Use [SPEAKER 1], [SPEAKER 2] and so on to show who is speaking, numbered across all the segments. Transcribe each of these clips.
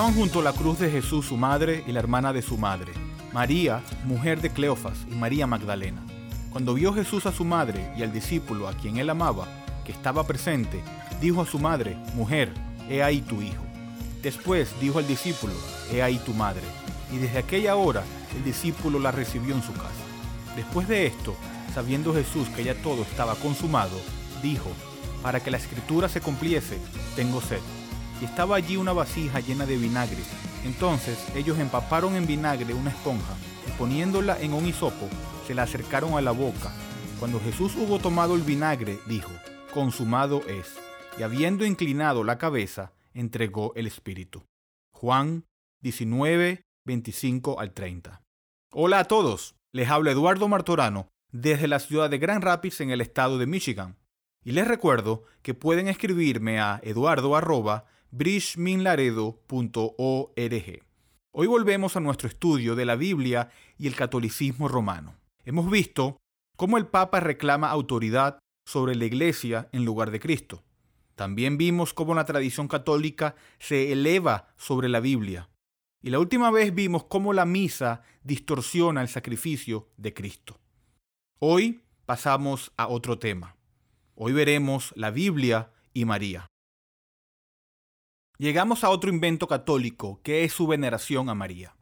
[SPEAKER 1] Estaban junto a la cruz de Jesús su madre y la hermana de su madre, María, mujer de Cleofas, y María Magdalena. Cuando vio Jesús a su madre y al discípulo a quien él amaba, que estaba presente, dijo a su madre, Mujer, he ahí tu hijo. Después dijo al discípulo, He ahí tu madre. Y desde aquella hora el discípulo la recibió en su casa. Después de esto, sabiendo Jesús que ya todo estaba consumado, dijo, Para que la escritura se cumpliese, tengo sed. Y estaba allí una vasija llena de vinagre. Entonces ellos empaparon en vinagre una esponja y poniéndola en un hisopo, se la acercaron a la boca. Cuando Jesús hubo tomado el vinagre, dijo, Consumado es. Y habiendo inclinado la cabeza, entregó el Espíritu. Juan 19, 25 al 30. Hola a todos, les habla Eduardo Martorano desde la ciudad de Grand Rapids en el estado de Michigan. Y les recuerdo que pueden escribirme a eduardo.bridgeminlaredo.org. Hoy volvemos a nuestro estudio de la Biblia y el catolicismo romano. Hemos visto cómo el Papa reclama autoridad sobre la Iglesia en lugar de Cristo. También vimos cómo la tradición católica se eleva sobre la Biblia. Y la última vez vimos cómo la misa distorsiona el sacrificio de Cristo. Hoy pasamos a otro tema. Hoy veremos la Biblia y María. Llegamos a otro invento católico que es su veneración a María.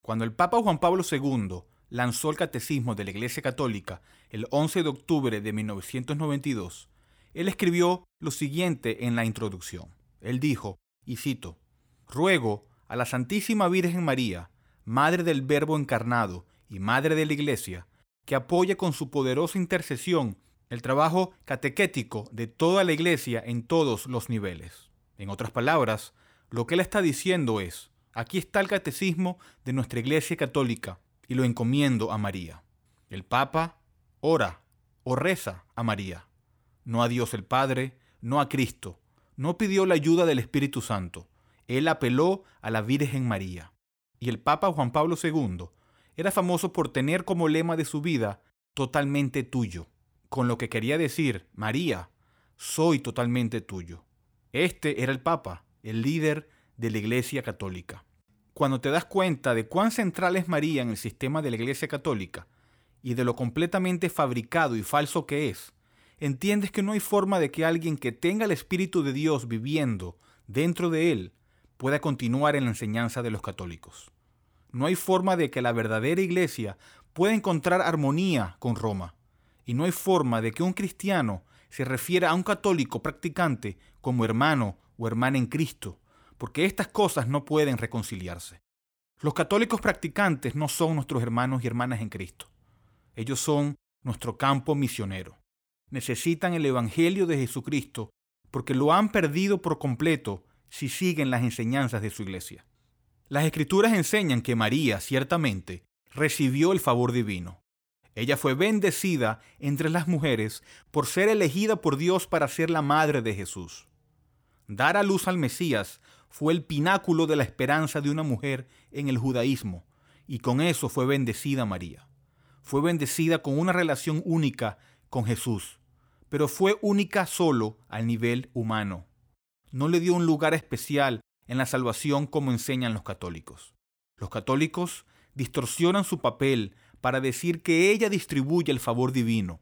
[SPEAKER 1] Cuando el Papa Juan Pablo II lanzó el Catecismo de la Iglesia Católica el 11 de octubre de 1992, él escribió lo siguiente en la introducción. Él dijo, y cito, Ruego a la Santísima Virgen María, Madre del Verbo encarnado y Madre de la Iglesia, que apoye con su poderosa intercesión el trabajo catequético de toda la Iglesia en todos los niveles. En otras palabras, lo que él está diciendo es, aquí está el catecismo de nuestra Iglesia Católica y lo encomiendo a María. El Papa ora o reza a María no a Dios el Padre, no a Cristo. No pidió la ayuda del Espíritu Santo. Él apeló a la Virgen María. Y el Papa Juan Pablo II era famoso por tener como lema de su vida totalmente tuyo, con lo que quería decir, María, soy totalmente tuyo. Este era el Papa, el líder de la Iglesia Católica. Cuando te das cuenta de cuán central es María en el sistema de la Iglesia Católica y de lo completamente fabricado y falso que es, entiendes que no hay forma de que alguien que tenga el Espíritu de Dios viviendo dentro de él pueda continuar en la enseñanza de los católicos. No hay forma de que la verdadera iglesia pueda encontrar armonía con Roma. Y no hay forma de que un cristiano se refiera a un católico practicante como hermano o hermana en Cristo, porque estas cosas no pueden reconciliarse. Los católicos practicantes no son nuestros hermanos y hermanas en Cristo. Ellos son nuestro campo misionero necesitan el Evangelio de Jesucristo porque lo han perdido por completo si siguen las enseñanzas de su iglesia. Las escrituras enseñan que María, ciertamente, recibió el favor divino. Ella fue bendecida entre las mujeres por ser elegida por Dios para ser la madre de Jesús. Dar a luz al Mesías fue el pináculo de la esperanza de una mujer en el judaísmo, y con eso fue bendecida María. Fue bendecida con una relación única con Jesús, pero fue única solo al nivel humano. No le dio un lugar especial en la salvación como enseñan los católicos. Los católicos distorsionan su papel para decir que ella distribuye el favor divino.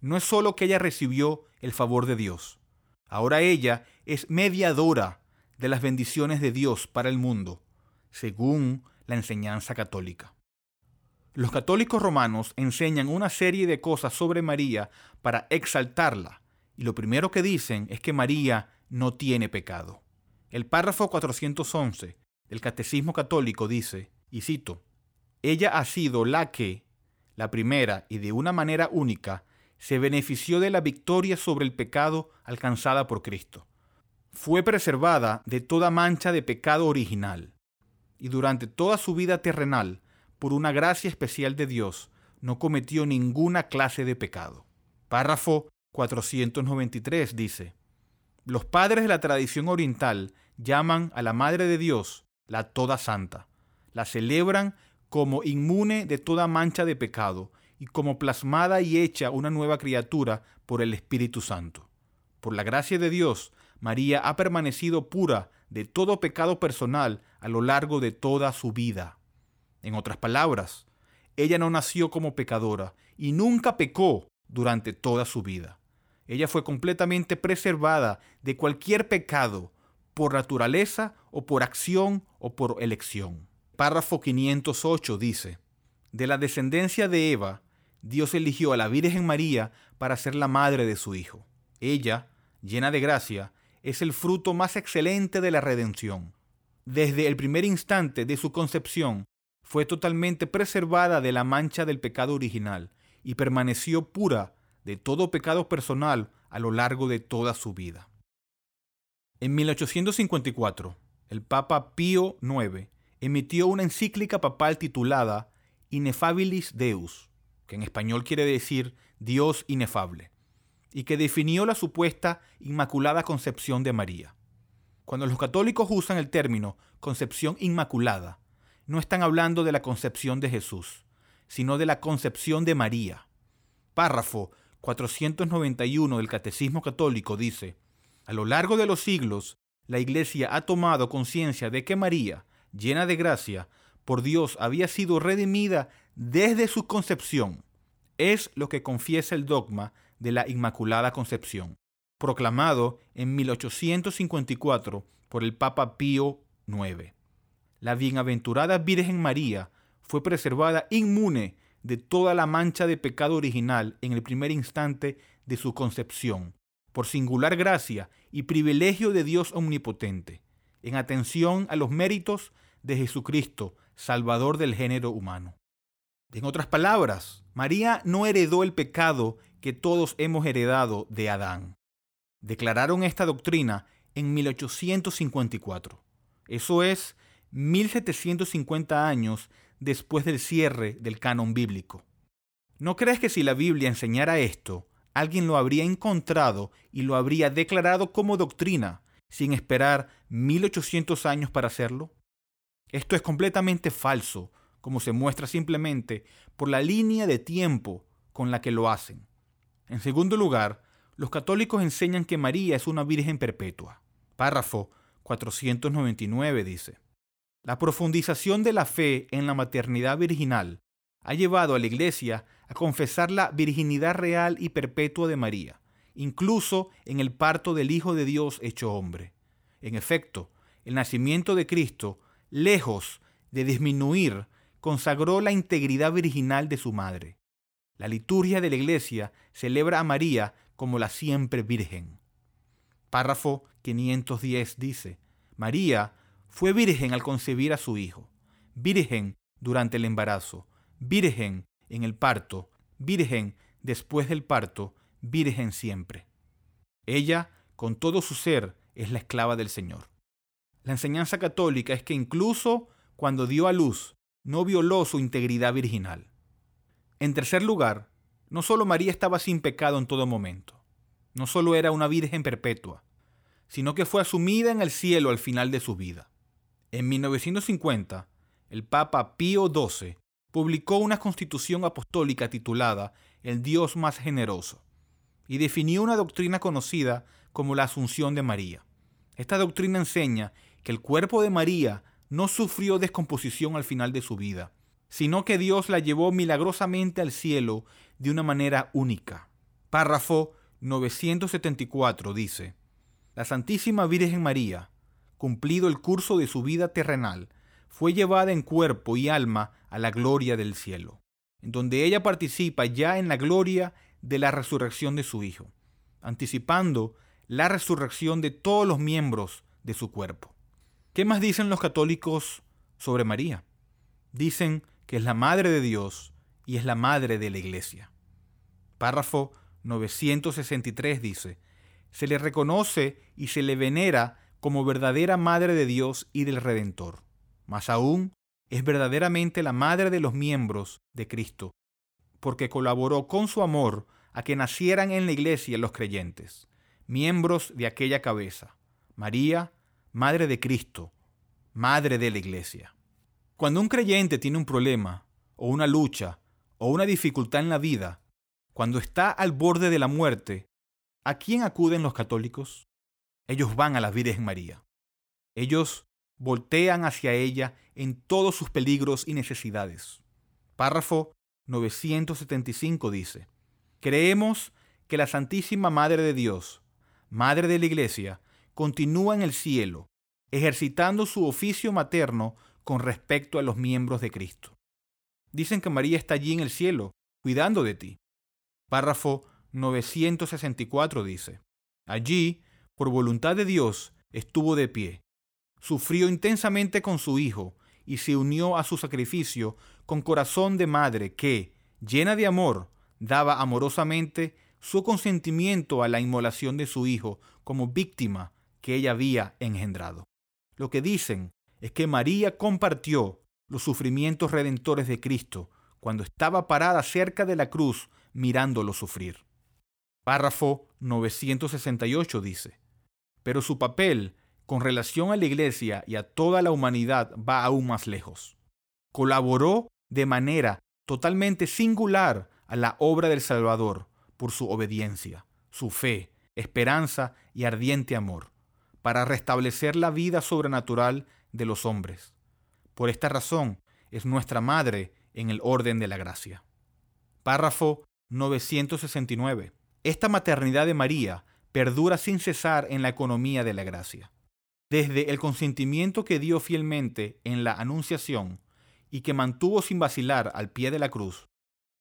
[SPEAKER 1] No es solo que ella recibió el favor de Dios. Ahora ella es mediadora de las bendiciones de Dios para el mundo, según la enseñanza católica. Los católicos romanos enseñan una serie de cosas sobre María para exaltarla, y lo primero que dicen es que María no tiene pecado. El párrafo 411 del Catecismo Católico dice, y cito, Ella ha sido la que, la primera y de una manera única, se benefició de la victoria sobre el pecado alcanzada por Cristo. Fue preservada de toda mancha de pecado original, y durante toda su vida terrenal por una gracia especial de Dios, no cometió ninguna clase de pecado. Párrafo 493 dice, Los padres de la tradición oriental llaman a la Madre de Dios la Toda Santa. La celebran como inmune de toda mancha de pecado y como plasmada y hecha una nueva criatura por el Espíritu Santo. Por la gracia de Dios, María ha permanecido pura de todo pecado personal a lo largo de toda su vida. En otras palabras, ella no nació como pecadora y nunca pecó durante toda su vida. Ella fue completamente preservada de cualquier pecado por naturaleza o por acción o por elección. Párrafo 508 dice, de la descendencia de Eva, Dios eligió a la Virgen María para ser la madre de su Hijo. Ella, llena de gracia, es el fruto más excelente de la redención. Desde el primer instante de su concepción, fue totalmente preservada de la mancha del pecado original y permaneció pura de todo pecado personal a lo largo de toda su vida. En 1854, el Papa Pío IX emitió una encíclica papal titulada Inefabilis Deus, que en español quiere decir Dios inefable, y que definió la supuesta Inmaculada Concepción de María. Cuando los católicos usan el término concepción inmaculada, no están hablando de la concepción de Jesús, sino de la concepción de María. Párrafo 491 del Catecismo Católico dice, a lo largo de los siglos, la Iglesia ha tomado conciencia de que María, llena de gracia, por Dios había sido redimida desde su concepción. Es lo que confiesa el dogma de la Inmaculada Concepción, proclamado en 1854 por el Papa Pío IX. La bienaventurada Virgen María fue preservada inmune de toda la mancha de pecado original en el primer instante de su concepción, por singular gracia y privilegio de Dios omnipotente, en atención a los méritos de Jesucristo, Salvador del género humano. En otras palabras, María no heredó el pecado que todos hemos heredado de Adán. Declararon esta doctrina en 1854. Eso es 1750 años después del cierre del canon bíblico. ¿No crees que si la Biblia enseñara esto, alguien lo habría encontrado y lo habría declarado como doctrina sin esperar 1800 años para hacerlo? Esto es completamente falso, como se muestra simplemente por la línea de tiempo con la que lo hacen. En segundo lugar, los católicos enseñan que María es una virgen perpetua. Párrafo 499 dice. La profundización de la fe en la maternidad virginal ha llevado a la Iglesia a confesar la virginidad real y perpetua de María, incluso en el parto del Hijo de Dios hecho hombre. En efecto, el nacimiento de Cristo, lejos de disminuir, consagró la integridad virginal de su madre. La liturgia de la Iglesia celebra a María como la siempre Virgen. Párrafo 510 dice, María fue virgen al concebir a su hijo, virgen durante el embarazo, virgen en el parto, virgen después del parto, virgen siempre. Ella, con todo su ser, es la esclava del Señor. La enseñanza católica es que incluso cuando dio a luz, no violó su integridad virginal. En tercer lugar, no solo María estaba sin pecado en todo momento, no solo era una virgen perpetua, sino que fue asumida en el cielo al final de su vida. En 1950, el Papa Pío XII publicó una constitución apostólica titulada El Dios más generoso y definió una doctrina conocida como la Asunción de María. Esta doctrina enseña que el cuerpo de María no sufrió descomposición al final de su vida, sino que Dios la llevó milagrosamente al cielo de una manera única. Párrafo 974 dice, La Santísima Virgen María, cumplido el curso de su vida terrenal, fue llevada en cuerpo y alma a la gloria del cielo, en donde ella participa ya en la gloria de la resurrección de su Hijo, anticipando la resurrección de todos los miembros de su cuerpo. ¿Qué más dicen los católicos sobre María? Dicen que es la Madre de Dios y es la Madre de la Iglesia. Párrafo 963 dice, se le reconoce y se le venera como verdadera Madre de Dios y del Redentor. Más aún, es verdaderamente la Madre de los miembros de Cristo, porque colaboró con su amor a que nacieran en la iglesia los creyentes, miembros de aquella cabeza, María, Madre de Cristo, Madre de la iglesia. Cuando un creyente tiene un problema, o una lucha, o una dificultad en la vida, cuando está al borde de la muerte, ¿a quién acuden los católicos? ellos van a la Virgen María. Ellos voltean hacia ella en todos sus peligros y necesidades. Párrafo 975 dice, Creemos que la Santísima Madre de Dios, Madre de la Iglesia, continúa en el cielo, ejercitando su oficio materno con respecto a los miembros de Cristo. Dicen que María está allí en el cielo, cuidando de ti. Párrafo 964 dice, Allí, por voluntad de Dios, estuvo de pie. Sufrió intensamente con su Hijo y se unió a su sacrificio con corazón de madre que, llena de amor, daba amorosamente su consentimiento a la inmolación de su Hijo como víctima que ella había engendrado. Lo que dicen es que María compartió los sufrimientos redentores de Cristo cuando estaba parada cerca de la cruz mirándolo sufrir. Párrafo 968 dice, pero su papel con relación a la Iglesia y a toda la humanidad va aún más lejos. Colaboró de manera totalmente singular a la obra del Salvador por su obediencia, su fe, esperanza y ardiente amor, para restablecer la vida sobrenatural de los hombres. Por esta razón es nuestra Madre en el orden de la gracia. Párrafo 969. Esta maternidad de María perdura sin cesar en la economía de la gracia. Desde el consentimiento que dio fielmente en la Anunciación y que mantuvo sin vacilar al pie de la cruz,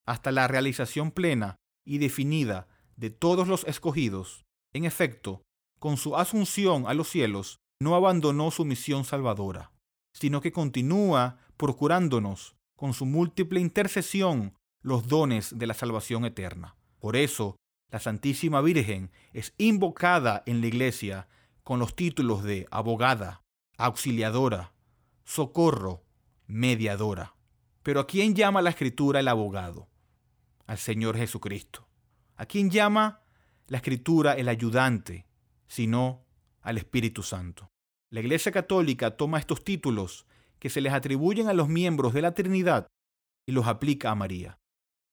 [SPEAKER 1] hasta la realización plena y definida de todos los escogidos, en efecto, con su asunción a los cielos, no abandonó su misión salvadora, sino que continúa procurándonos, con su múltiple intercesión, los dones de la salvación eterna. Por eso, la Santísima Virgen es invocada en la Iglesia con los títulos de abogada, auxiliadora, socorro, mediadora. Pero ¿a quién llama la Escritura el abogado? Al Señor Jesucristo. ¿A quién llama la Escritura el ayudante? Sino al Espíritu Santo. La Iglesia Católica toma estos títulos que se les atribuyen a los miembros de la Trinidad y los aplica a María.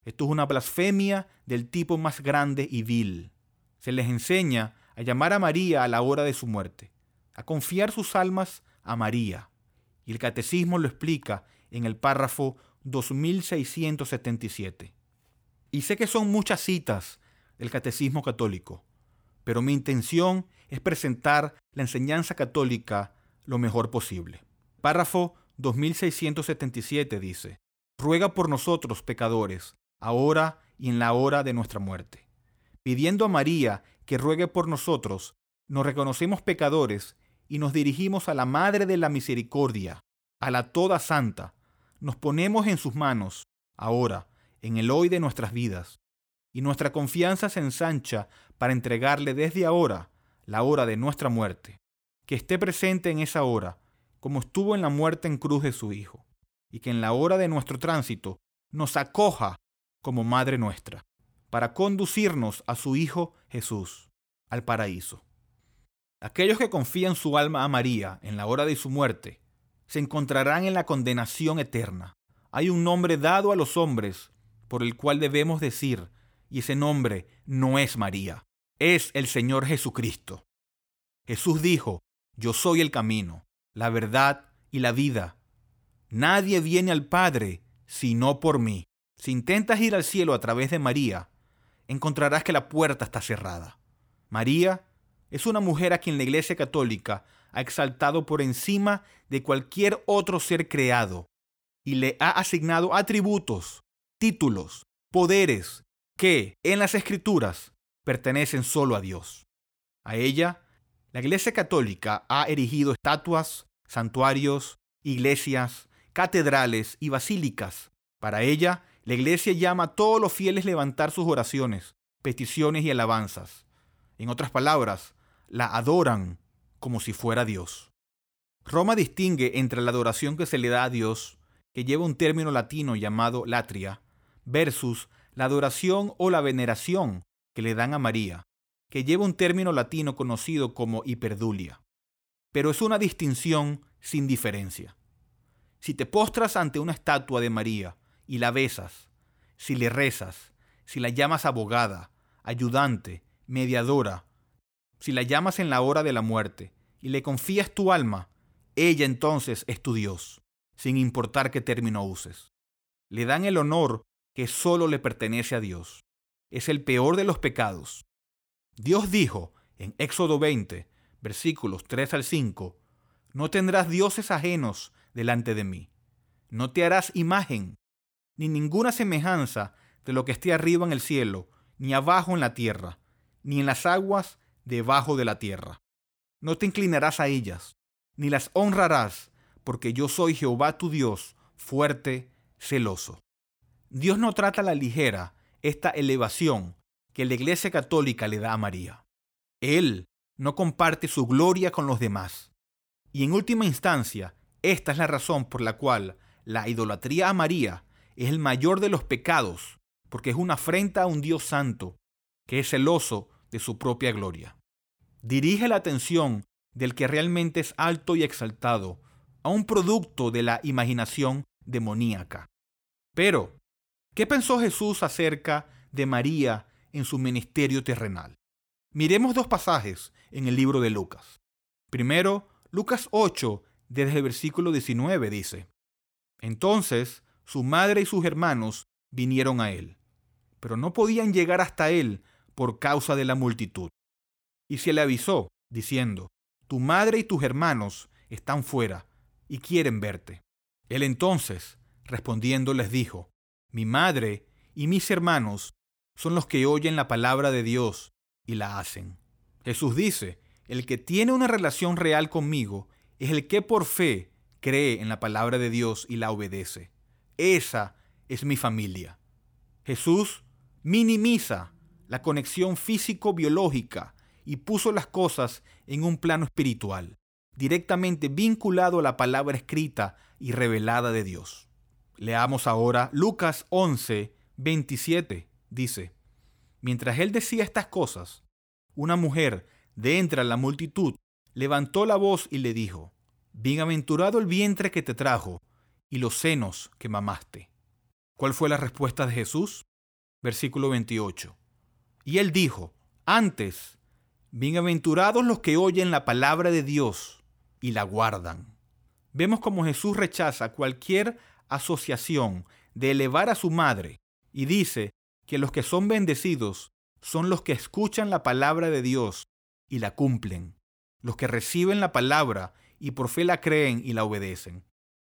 [SPEAKER 1] Esto es una blasfemia del tipo más grande y vil. Se les enseña a llamar a María a la hora de su muerte, a confiar sus almas a María. Y el catecismo lo explica en el párrafo 2677. Y sé que son muchas citas del catecismo católico, pero mi intención es presentar la enseñanza católica lo mejor posible. Párrafo 2677 dice, Ruega por nosotros pecadores, ahora y en la hora de nuestra muerte. Pidiendo a María que ruegue por nosotros, nos reconocemos pecadores y nos dirigimos a la Madre de la Misericordia, a la Toda Santa. Nos ponemos en sus manos, ahora, en el hoy de nuestras vidas, y nuestra confianza se ensancha para entregarle desde ahora la hora de nuestra muerte, que esté presente en esa hora, como estuvo en la muerte en cruz de su Hijo, y que en la hora de nuestro tránsito nos acoja como Madre nuestra para conducirnos a su Hijo Jesús, al paraíso. Aquellos que confían su alma a María en la hora de su muerte, se encontrarán en la condenación eterna. Hay un nombre dado a los hombres por el cual debemos decir, y ese nombre no es María, es el Señor Jesucristo. Jesús dijo, yo soy el camino, la verdad y la vida. Nadie viene al Padre sino por mí. Si intentas ir al cielo a través de María, encontrarás que la puerta está cerrada. María es una mujer a quien la Iglesia Católica ha exaltado por encima de cualquier otro ser creado y le ha asignado atributos, títulos, poderes que en las Escrituras pertenecen solo a Dios. A ella, la Iglesia Católica ha erigido estatuas, santuarios, iglesias, catedrales y basílicas. Para ella, la iglesia llama a todos los fieles levantar sus oraciones, peticiones y alabanzas. En otras palabras, la adoran como si fuera Dios. Roma distingue entre la adoración que se le da a Dios, que lleva un término latino llamado latria, versus la adoración o la veneración que le dan a María, que lleva un término latino conocido como hiperdulia. Pero es una distinción sin diferencia. Si te postras ante una estatua de María y la besas, si le rezas, si la llamas abogada, ayudante, mediadora, si la llamas en la hora de la muerte y le confías tu alma, ella entonces es tu Dios, sin importar qué término uses. Le dan el honor que solo le pertenece a Dios. Es el peor de los pecados. Dios dijo en Éxodo 20, versículos 3 al 5, No tendrás dioses ajenos delante de mí. No te harás imagen, ni ninguna semejanza de lo que esté arriba en el cielo, ni abajo en la tierra, ni en las aguas debajo de la tierra. No te inclinarás a ellas, ni las honrarás, porque yo soy Jehová tu Dios, fuerte, celoso. Dios no trata la ligera esta elevación que la Iglesia Católica le da a María. Él no comparte su gloria con los demás. Y en última instancia, esta es la razón por la cual la idolatría a María es el mayor de los pecados, porque es una afrenta a un Dios santo que es celoso de su propia gloria. Dirige la atención del que realmente es alto y exaltado a un producto de la imaginación demoníaca. Pero, ¿qué pensó Jesús acerca de María en su ministerio terrenal? Miremos dos pasajes en el libro de Lucas. Primero, Lucas 8, desde el versículo 19 dice, Entonces su madre y sus hermanos vinieron a él, pero no podían llegar hasta él por causa de la multitud. Y se le avisó, diciendo, Tu madre y tus hermanos están fuera y quieren verte. Él entonces, respondiendo, les dijo, Mi madre y mis hermanos son los que oyen la palabra de Dios y la hacen. Jesús dice, el que tiene una relación real conmigo es el que por fe cree en la palabra de Dios y la obedece. Esa es mi familia. Jesús minimiza la conexión físico-biológica y puso las cosas en un plano espiritual directamente vinculado a la palabra escrita y revelada de Dios. Leamos ahora Lucas 11, 27. Dice, Mientras él decía estas cosas, una mujer de entre la multitud levantó la voz y le dijo, Bienaventurado el vientre que te trajo y los senos que mamaste. ¿Cuál fue la respuesta de Jesús? Versículo 28. Y él dijo, antes, bienaventurados los que oyen la palabra de Dios y la guardan. Vemos como Jesús rechaza cualquier asociación de elevar a su madre y dice que los que son bendecidos son los que escuchan la palabra de Dios y la cumplen, los que reciben la palabra y por fe la creen y la obedecen.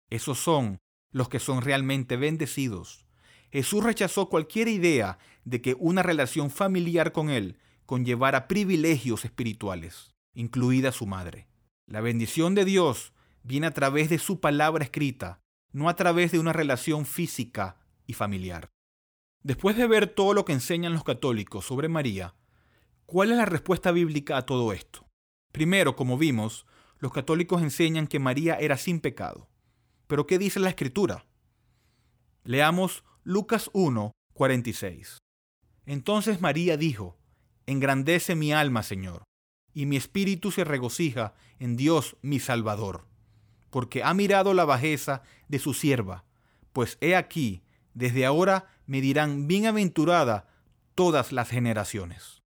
[SPEAKER 1] Esos son los que son realmente bendecidos. Jesús rechazó cualquier idea de que una relación familiar con Él conllevara privilegios espirituales, incluida su madre. La bendición de Dios viene a través de su palabra escrita, no a través de una relación física y familiar. Después de ver todo lo que enseñan los católicos sobre María, ¿cuál es la respuesta bíblica a todo esto? Primero, como vimos, los católicos enseñan que María era sin pecado. Pero ¿qué dice la escritura? Leamos Lucas 1, 46. Entonces María dijo, Engrandece mi alma, Señor, y mi espíritu se regocija en Dios mi Salvador, porque ha mirado la bajeza de su sierva, pues he aquí, desde ahora me dirán bienaventurada todas las generaciones.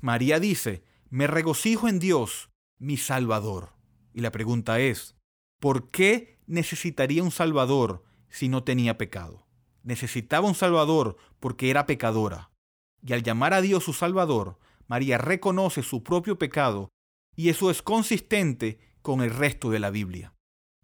[SPEAKER 1] María dice, me regocijo en Dios, mi Salvador. Y la pregunta es, ¿por qué necesitaría un Salvador si no tenía pecado? Necesitaba un Salvador porque era pecadora. Y al llamar a Dios su Salvador, María reconoce su propio pecado y eso es consistente con el resto de la Biblia.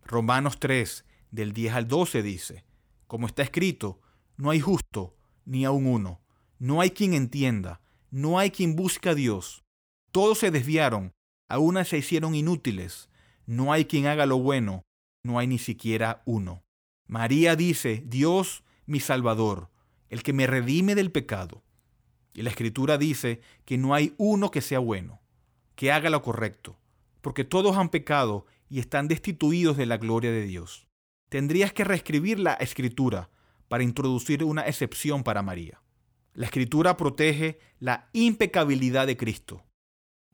[SPEAKER 1] Romanos 3, del 10 al 12 dice, como está escrito, no hay justo, ni aun uno, no hay quien entienda, no hay quien busque a Dios. Todos se desviaron, a una se hicieron inútiles, no hay quien haga lo bueno, no hay ni siquiera uno. María dice, Dios mi Salvador, el que me redime del pecado. Y la escritura dice que no hay uno que sea bueno, que haga lo correcto, porque todos han pecado y están destituidos de la gloria de Dios. Tendrías que reescribir la escritura para introducir una excepción para María. La escritura protege la impecabilidad de Cristo,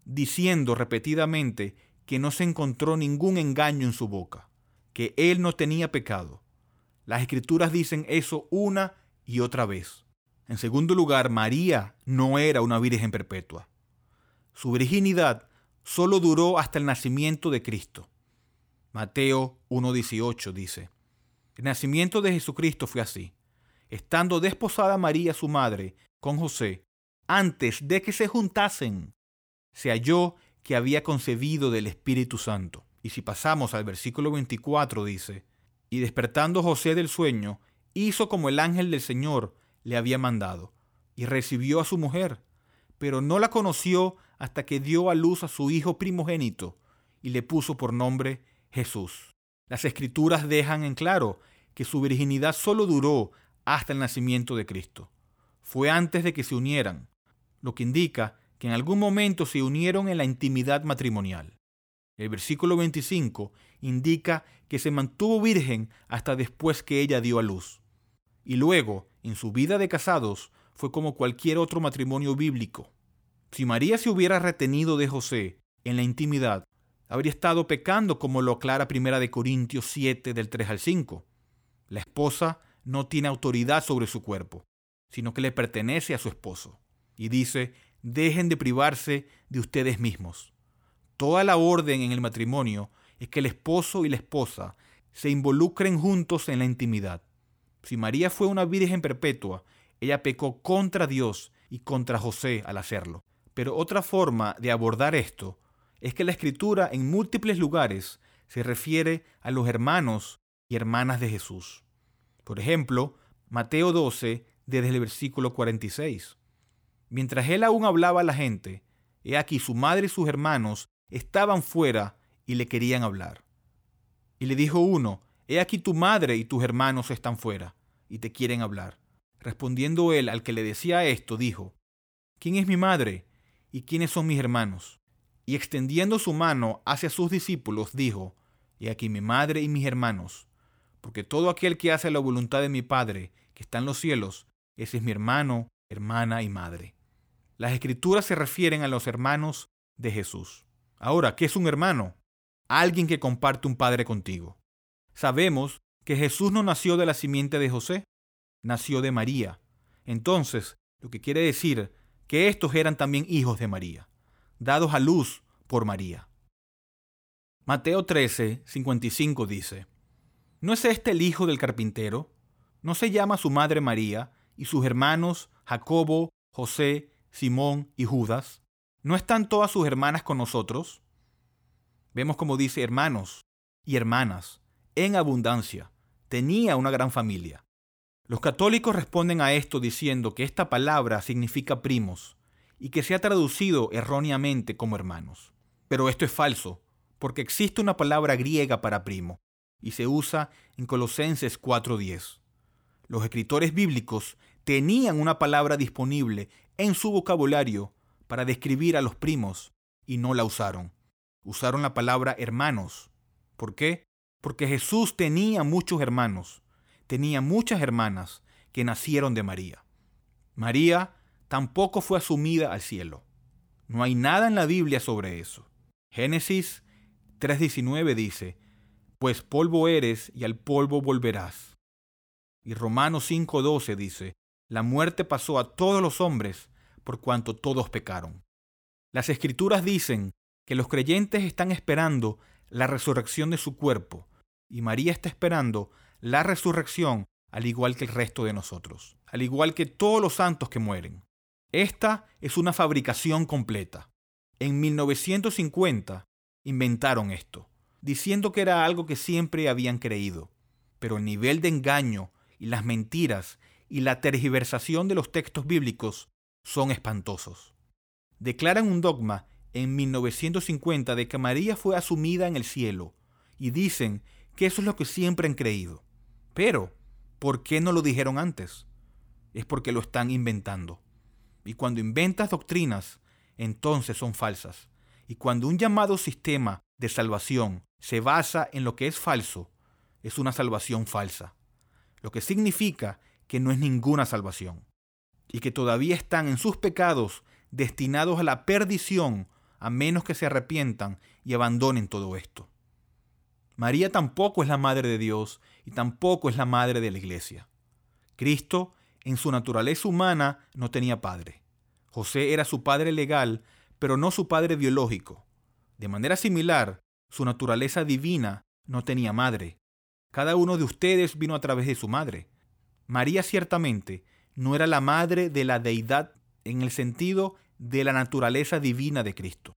[SPEAKER 1] diciendo repetidamente que no se encontró ningún engaño en su boca, que él no tenía pecado. Las escrituras dicen eso una y otra vez. En segundo lugar, María no era una virgen perpetua. Su virginidad solo duró hasta el nacimiento de Cristo. Mateo 1.18 dice, el nacimiento de Jesucristo fue así. Estando desposada María su madre con José, antes de que se juntasen, se halló que había concebido del Espíritu Santo. Y si pasamos al versículo 24 dice, y despertando José del sueño, hizo como el ángel del Señor le había mandado, y recibió a su mujer, pero no la conoció hasta que dio a luz a su hijo primogénito, y le puso por nombre Jesús. Las escrituras dejan en claro que su virginidad solo duró hasta el nacimiento de Cristo. Fue antes de que se unieran, lo que indica que en algún momento se unieron en la intimidad matrimonial. El versículo 25 indica que se mantuvo virgen hasta después que ella dio a luz. Y luego, en su vida de casados, fue como cualquier otro matrimonio bíblico. Si María se hubiera retenido de José en la intimidad, habría estado pecando como lo aclara Primera de Corintios 7 del 3 al 5. La esposa no tiene autoridad sobre su cuerpo, sino que le pertenece a su esposo. Y dice, dejen de privarse de ustedes mismos. Toda la orden en el matrimonio es que el esposo y la esposa se involucren juntos en la intimidad. Si María fue una virgen perpetua, ella pecó contra Dios y contra José al hacerlo. Pero otra forma de abordar esto es que la escritura en múltiples lugares se refiere a los hermanos y hermanas de Jesús. Por ejemplo, Mateo 12, desde el versículo 46. Mientras él aún hablaba a la gente, he aquí su madre y sus hermanos estaban fuera y le querían hablar. Y le dijo uno, he aquí tu madre y tus hermanos están fuera y te quieren hablar. Respondiendo él al que le decía esto, dijo, ¿quién es mi madre y quiénes son mis hermanos? Y extendiendo su mano hacia sus discípulos, dijo, he aquí mi madre y mis hermanos, porque todo aquel que hace la voluntad de mi Padre, que está en los cielos, ese es mi hermano, hermana y madre. Las escrituras se refieren a los hermanos de Jesús. Ahora, ¿qué es un hermano? Alguien que comparte un padre contigo. Sabemos que Jesús no nació de la simiente de José, nació de María. Entonces, lo que quiere decir que estos eran también hijos de María, dados a luz por María. Mateo 13, 55 dice, ¿No es este el hijo del carpintero? ¿No se llama su madre María y sus hermanos Jacobo, José, Simón y Judas? ¿No están todas sus hermanas con nosotros? Vemos como dice hermanos y hermanas, en abundancia. Tenía una gran familia. Los católicos responden a esto diciendo que esta palabra significa primos y que se ha traducido erróneamente como hermanos. Pero esto es falso, porque existe una palabra griega para primo y se usa en Colosenses 4:10. Los escritores bíblicos tenían una palabra disponible en su vocabulario para describir a los primos y no la usaron. Usaron la palabra hermanos. ¿Por qué? Porque Jesús tenía muchos hermanos, tenía muchas hermanas que nacieron de María. María tampoco fue asumida al cielo. No hay nada en la Biblia sobre eso. Génesis 3:19 dice, pues polvo eres y al polvo volverás. Y Romanos 5:12 dice, la muerte pasó a todos los hombres por cuanto todos pecaron. Las escrituras dicen que los creyentes están esperando la resurrección de su cuerpo, y María está esperando la resurrección al igual que el resto de nosotros, al igual que todos los santos que mueren. Esta es una fabricación completa. En 1950 inventaron esto, diciendo que era algo que siempre habían creído, pero el nivel de engaño y las mentiras y la tergiversación de los textos bíblicos son espantosos. Declaran un dogma en 1950 de que María fue asumida en el cielo y dicen que eso es lo que siempre han creído. Pero, ¿por qué no lo dijeron antes? Es porque lo están inventando. Y cuando inventas doctrinas, entonces son falsas. Y cuando un llamado sistema de salvación se basa en lo que es falso, es una salvación falsa. Lo que significa que no es ninguna salvación y que todavía están en sus pecados destinados a la perdición a menos que se arrepientan y abandonen todo esto. María tampoco es la madre de Dios y tampoco es la madre de la iglesia. Cristo, en su naturaleza humana, no tenía padre. José era su padre legal, pero no su padre biológico. De manera similar, su naturaleza divina no tenía madre. Cada uno de ustedes vino a través de su madre. María ciertamente no era la madre de la deidad en el sentido de la naturaleza divina de Cristo.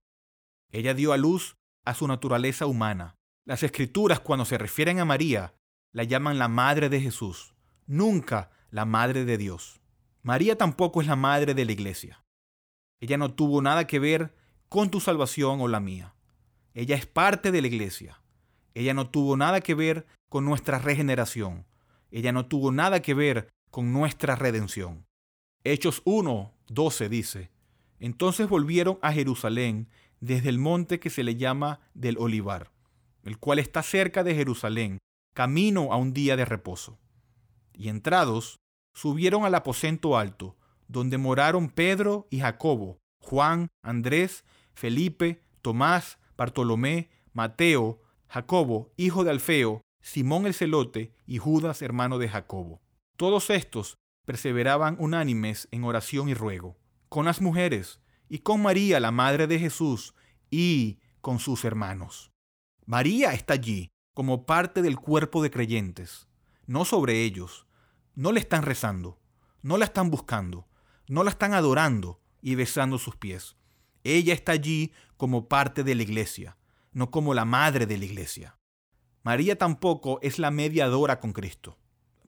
[SPEAKER 1] Ella dio a luz a su naturaleza humana. Las escrituras cuando se refieren a María la llaman la madre de Jesús, nunca la madre de Dios. María tampoco es la madre de la iglesia. Ella no tuvo nada que ver con tu salvación o la mía. Ella es parte de la iglesia. Ella no tuvo nada que ver con nuestra regeneración. Ella no tuvo nada que ver con nuestra redención. Hechos 1, 12 dice, Entonces volvieron a Jerusalén desde el monte que se le llama del Olivar, el cual está cerca de Jerusalén, camino a un día de reposo. Y entrados, subieron al aposento alto, donde moraron Pedro y Jacobo, Juan, Andrés, Felipe, Tomás, Bartolomé, Mateo, Jacobo, hijo de Alfeo, Simón el celote y Judas, hermano de Jacobo. Todos estos perseveraban unánimes en oración y ruego, con las mujeres, y con María, la madre de Jesús, y con sus hermanos. María está allí como parte del cuerpo de creyentes, no sobre ellos. No le están rezando, no la están buscando, no la están adorando y besando sus pies. Ella está allí como parte de la iglesia, no como la madre de la iglesia. María tampoco es la mediadora con Cristo.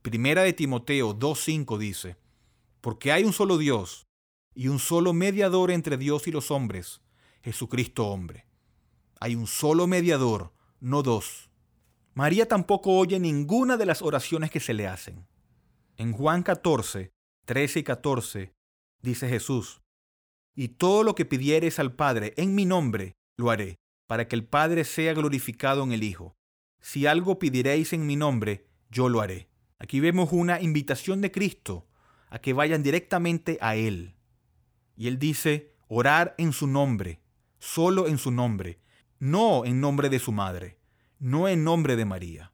[SPEAKER 1] Primera de Timoteo 2.5 dice, porque hay un solo Dios y un solo mediador entre Dios y los hombres, Jesucristo hombre. Hay un solo mediador, no dos. María tampoco oye ninguna de las oraciones que se le hacen. En Juan 14, 13 y 14 dice Jesús, y todo lo que pidiereis al Padre en mi nombre, lo haré, para que el Padre sea glorificado en el Hijo. Si algo pidiereis en mi nombre, yo lo haré. Aquí vemos una invitación de Cristo a que vayan directamente a Él. Y Él dice, orar en su nombre, solo en su nombre, no en nombre de su madre, no en nombre de María.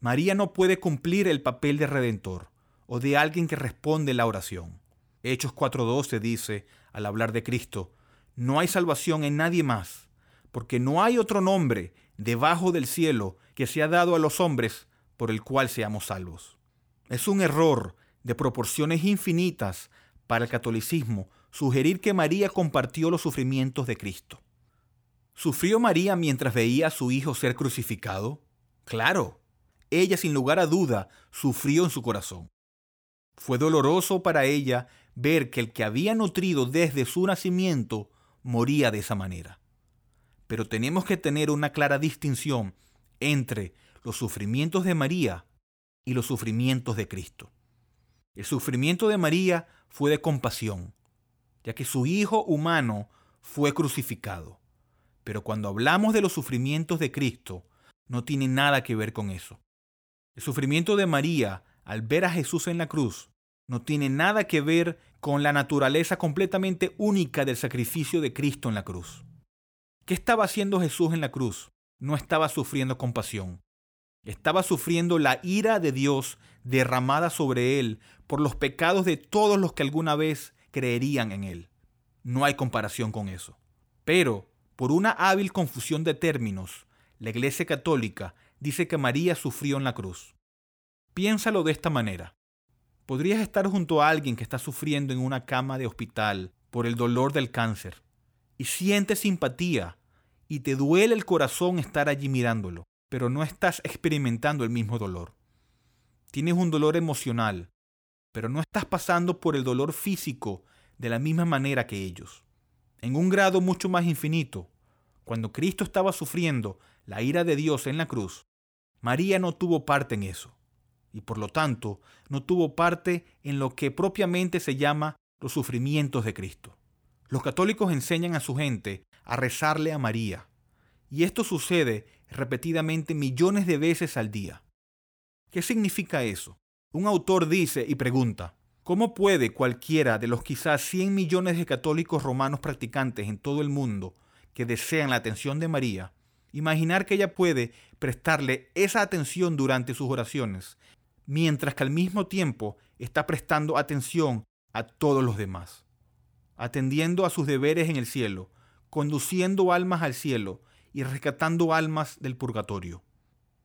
[SPEAKER 1] María no puede cumplir el papel de redentor o de alguien que responde la oración. Hechos 4:12 dice, al hablar de Cristo, no hay salvación en nadie más, porque no hay otro nombre debajo del cielo que sea dado a los hombres por el cual seamos salvos. Es un error de proporciones infinitas para el catolicismo sugerir que María compartió los sufrimientos de Cristo. ¿Sufrió María mientras veía a su hijo ser crucificado? Claro, ella sin lugar a duda sufrió en su corazón. Fue doloroso para ella ver que el que había nutrido desde su nacimiento moría de esa manera. Pero tenemos que tener una clara distinción entre los sufrimientos de María y los sufrimientos de Cristo. El sufrimiento de María fue de compasión, ya que su Hijo humano fue crucificado. Pero cuando hablamos de los sufrimientos de Cristo, no tiene nada que ver con eso. El sufrimiento de María al ver a Jesús en la cruz no tiene nada que ver con la naturaleza completamente única del sacrificio de Cristo en la cruz. ¿Qué estaba haciendo Jesús en la cruz? No estaba sufriendo compasión. Estaba sufriendo la ira de Dios derramada sobre él por los pecados de todos los que alguna vez creerían en él. No hay comparación con eso. Pero, por una hábil confusión de términos, la Iglesia Católica dice que María sufrió en la cruz. Piénsalo de esta manera. Podrías estar junto a alguien que está sufriendo en una cama de hospital por el dolor del cáncer y sientes simpatía y te duele el corazón estar allí mirándolo, pero no estás experimentando el mismo dolor. Tienes un dolor emocional, pero no estás pasando por el dolor físico de la misma manera que ellos. En un grado mucho más infinito, cuando Cristo estaba sufriendo la ira de Dios en la cruz, María no tuvo parte en eso y por lo tanto no tuvo parte en lo que propiamente se llama los sufrimientos de Cristo. Los católicos enseñan a su gente a rezarle a María, y esto sucede repetidamente millones de veces al día. ¿Qué significa eso? Un autor dice y pregunta, ¿cómo puede cualquiera de los quizás 100 millones de católicos romanos practicantes en todo el mundo que desean la atención de María, imaginar que ella puede prestarle esa atención durante sus oraciones mientras que al mismo tiempo está prestando atención a todos los demás, atendiendo a sus deberes en el cielo, conduciendo almas al cielo y rescatando almas del purgatorio.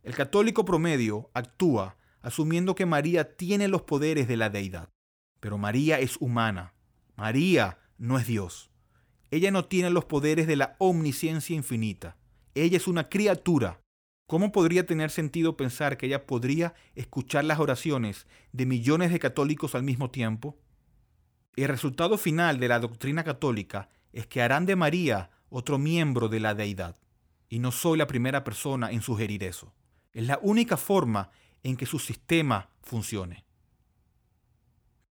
[SPEAKER 1] El católico promedio actúa asumiendo que María tiene los poderes de la deidad. Pero María es humana. María no es Dios. Ella no tiene los poderes de la omnisciencia infinita. Ella es una criatura. ¿Cómo podría tener sentido pensar que ella podría escuchar las oraciones de millones de católicos al mismo tiempo? El resultado final de la doctrina católica es que harán de María otro miembro de la deidad. Y no soy la primera persona en sugerir eso. Es la única forma en que su sistema funcione.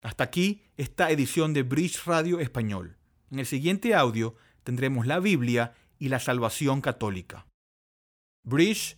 [SPEAKER 1] Hasta aquí esta edición de Bridge Radio Español. En el siguiente audio tendremos la Biblia y la salvación católica. Bridge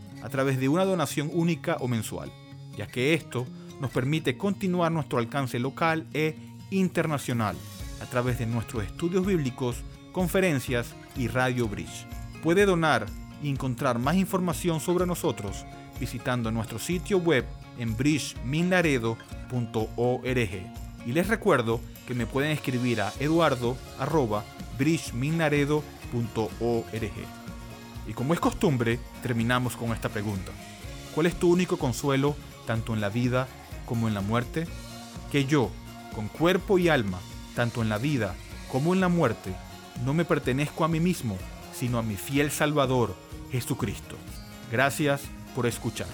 [SPEAKER 1] a través de una donación única o mensual, ya que esto nos permite continuar nuestro alcance local e internacional a través de nuestros estudios bíblicos, conferencias y Radio Bridge. Puede donar y encontrar más información sobre nosotros visitando nuestro sitio web en bridgeminlaredo.org. Y les recuerdo que me pueden escribir a eduardo.bridgeminlaredo.org. Y como es costumbre, terminamos con esta pregunta. ¿Cuál es tu único consuelo tanto en la vida como en la muerte? Que yo, con cuerpo y alma, tanto en la vida como en la muerte, no me pertenezco a mí mismo, sino a mi fiel Salvador, Jesucristo. Gracias por escuchar.